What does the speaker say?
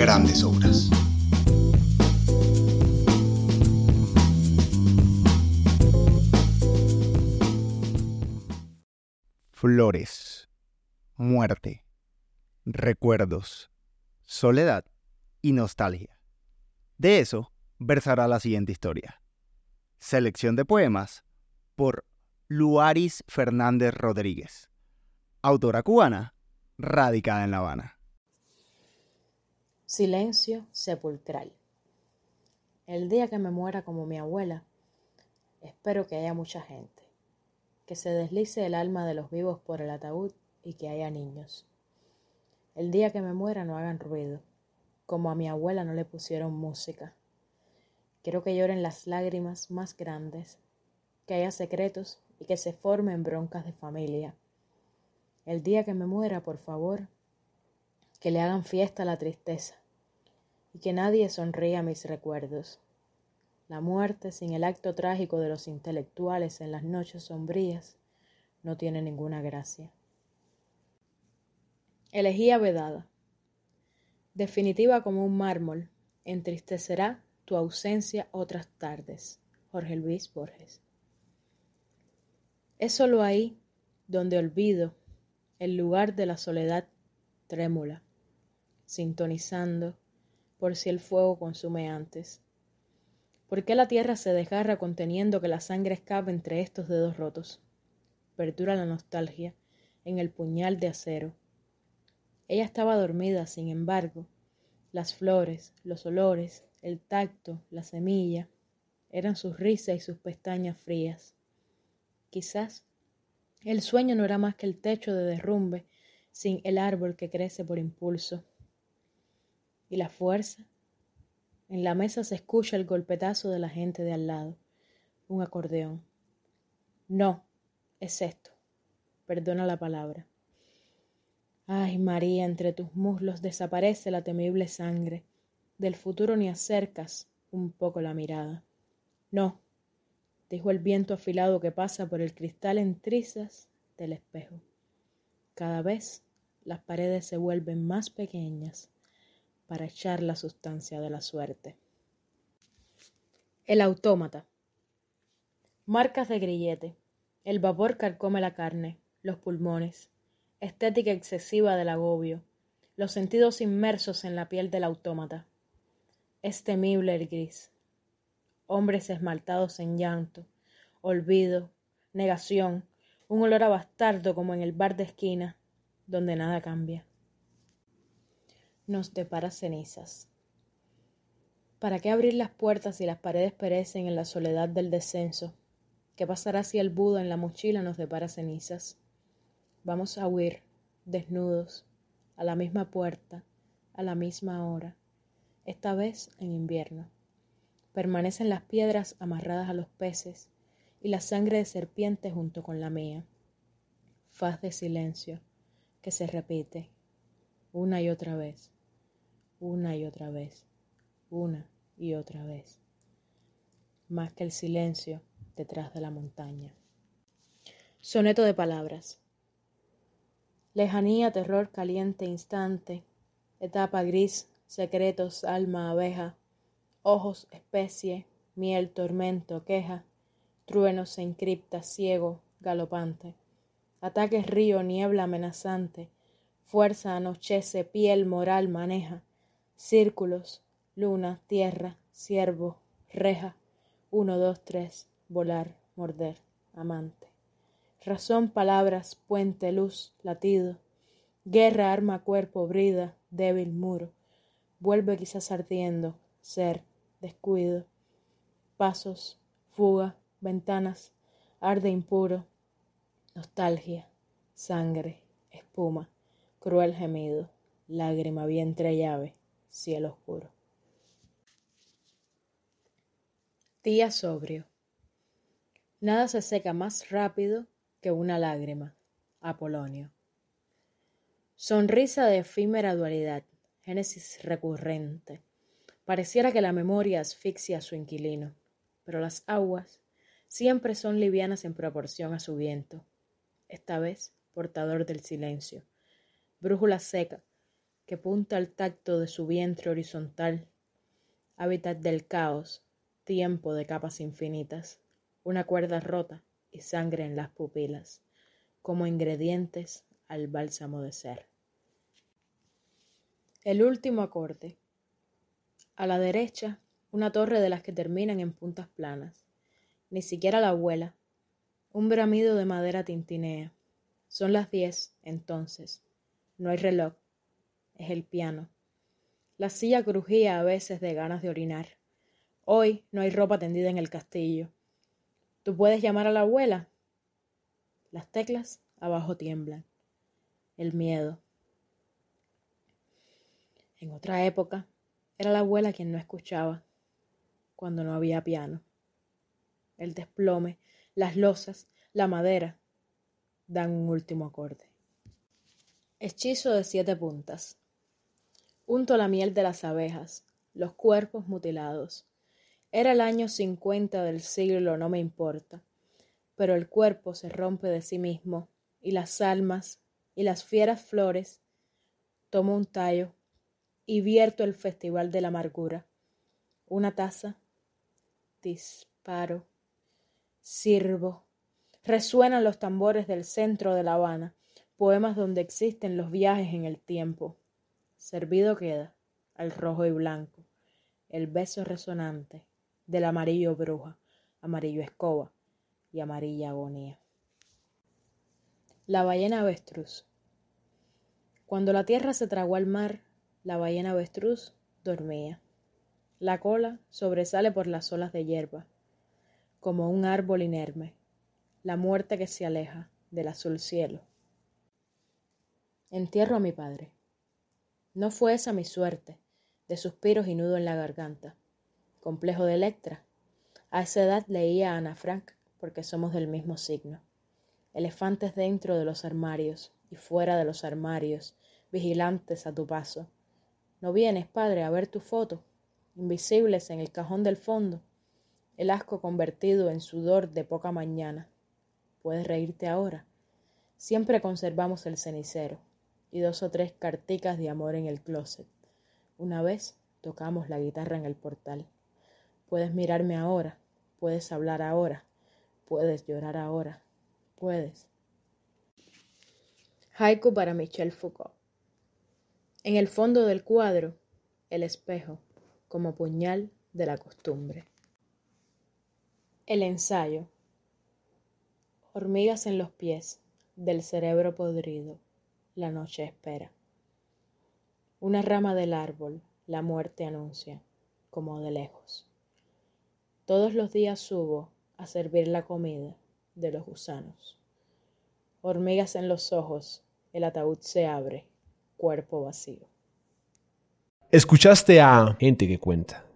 grandes obras. Flores, muerte, recuerdos, soledad y nostalgia. De eso versará la siguiente historia. Selección de poemas por Luaris Fernández Rodríguez, autora cubana, radicada en La Habana. Silencio sepulcral. El día que me muera como mi abuela, espero que haya mucha gente, que se deslice el alma de los vivos por el ataúd y que haya niños. El día que me muera no hagan ruido, como a mi abuela no le pusieron música. Quiero que lloren las lágrimas más grandes, que haya secretos y que se formen broncas de familia. El día que me muera, por favor, que le hagan fiesta a la tristeza y que nadie sonría mis recuerdos. La muerte sin el acto trágico de los intelectuales en las noches sombrías no tiene ninguna gracia. Elegía vedada. Definitiva como un mármol, entristecerá tu ausencia otras tardes. Jorge Luis Borges. Es solo ahí donde olvido el lugar de la soledad trémula, sintonizando por si el fuego consume antes. ¿Por qué la tierra se desgarra conteniendo que la sangre escape entre estos dedos rotos? Perdura la nostalgia en el puñal de acero. Ella estaba dormida, sin embargo. Las flores, los olores, el tacto, la semilla, eran sus risas y sus pestañas frías. Quizás el sueño no era más que el techo de derrumbe sin el árbol que crece por impulso. ¿Y la fuerza? En la mesa se escucha el golpetazo de la gente de al lado. Un acordeón. No, es esto. Perdona la palabra. Ay, María, entre tus muslos desaparece la temible sangre. Del futuro ni acercas un poco la mirada. No, dijo el viento afilado que pasa por el cristal en trizas del espejo. Cada vez las paredes se vuelven más pequeñas para echar la sustancia de la suerte. El autómata. Marcas de grillete. El vapor carcome la carne, los pulmones. Estética excesiva del agobio. Los sentidos inmersos en la piel del autómata. Es temible el gris. Hombres esmaltados en llanto, olvido, negación, un olor a bastardo como en el bar de esquina, donde nada cambia nos depara cenizas. ¿Para qué abrir las puertas si las paredes perecen en la soledad del descenso? ¿Qué pasará si el Buda en la mochila nos depara cenizas? Vamos a huir, desnudos, a la misma puerta, a la misma hora, esta vez en invierno. Permanecen las piedras amarradas a los peces y la sangre de serpiente junto con la mía. Faz de silencio que se repite una y otra vez una y otra vez, una y otra vez, más que el silencio detrás de la montaña. Soneto de palabras. Lejanía, terror caliente instante, etapa gris, secretos, alma, abeja, ojos, especie, miel, tormento, queja, truenos encripta, ciego, galopante, ataques río, niebla amenazante, fuerza anochece, piel moral maneja, Círculos, luna, tierra, ciervo, reja, uno, dos, tres, volar, morder, amante. Razón, palabras, puente, luz, latido. Guerra, arma, cuerpo, brida, débil, muro. Vuelve quizás ardiendo, ser, descuido. Pasos, fuga, ventanas, arde impuro. Nostalgia, sangre, espuma, cruel gemido, lágrima, vientre, llave cielo oscuro. Día sobrio. Nada se seca más rápido que una lágrima. Apolonio. Sonrisa de efímera dualidad, génesis recurrente. Pareciera que la memoria asfixia a su inquilino, pero las aguas siempre son livianas en proporción a su viento, esta vez portador del silencio. Brújula seca, que punta al tacto de su vientre horizontal, hábitat del caos, tiempo de capas infinitas, una cuerda rota y sangre en las pupilas, como ingredientes al bálsamo de ser. El último acorde. A la derecha, una torre de las que terminan en puntas planas. Ni siquiera la abuela. Un bramido de madera tintinea. Son las diez, entonces. No hay reloj. Es el piano. La silla crujía a veces de ganas de orinar. Hoy no hay ropa tendida en el castillo. ¿Tú puedes llamar a la abuela? Las teclas abajo tiemblan. El miedo. En otra época, era la abuela quien no escuchaba, cuando no había piano. El desplome, las losas, la madera, dan un último acorde. Hechizo de siete puntas. Unto la miel de las abejas, los cuerpos mutilados, era el año cincuenta del siglo, no me importa, pero el cuerpo se rompe de sí mismo, y las almas y las fieras flores tomo un tallo y vierto el festival de la amargura. Una taza, disparo, sirvo. Resuenan los tambores del centro de La Habana, poemas donde existen los viajes en el tiempo. Servido queda, al rojo y blanco, el beso resonante, del amarillo bruja, amarillo escoba y amarilla agonía. La ballena avestruz. Cuando la tierra se tragó al mar, la ballena avestruz dormía. La cola sobresale por las olas de hierba, como un árbol inerme, la muerte que se aleja del azul cielo. Entierro a mi padre. No fue esa mi suerte, de suspiros y nudo en la garganta complejo de Electra. A esa edad leía a Ana Frank porque somos del mismo signo. Elefantes dentro de los armarios y fuera de los armarios, vigilantes a tu paso. ¿No vienes, padre, a ver tu foto? Invisibles en el cajón del fondo, el asco convertido en sudor de poca mañana. Puedes reírte ahora. Siempre conservamos el cenicero y dos o tres carticas de amor en el closet. Una vez tocamos la guitarra en el portal. Puedes mirarme ahora, puedes hablar ahora, puedes llorar ahora, puedes. Haiku para Michel Foucault. En el fondo del cuadro, el espejo, como puñal de la costumbre. El ensayo. Hormigas en los pies, del cerebro podrido, la noche espera. Una rama del árbol, la muerte anuncia, como de lejos. Todos los días subo a servir la comida de los gusanos. Hormigas en los ojos, el ataúd se abre, cuerpo vacío. Escuchaste a Gente que Cuenta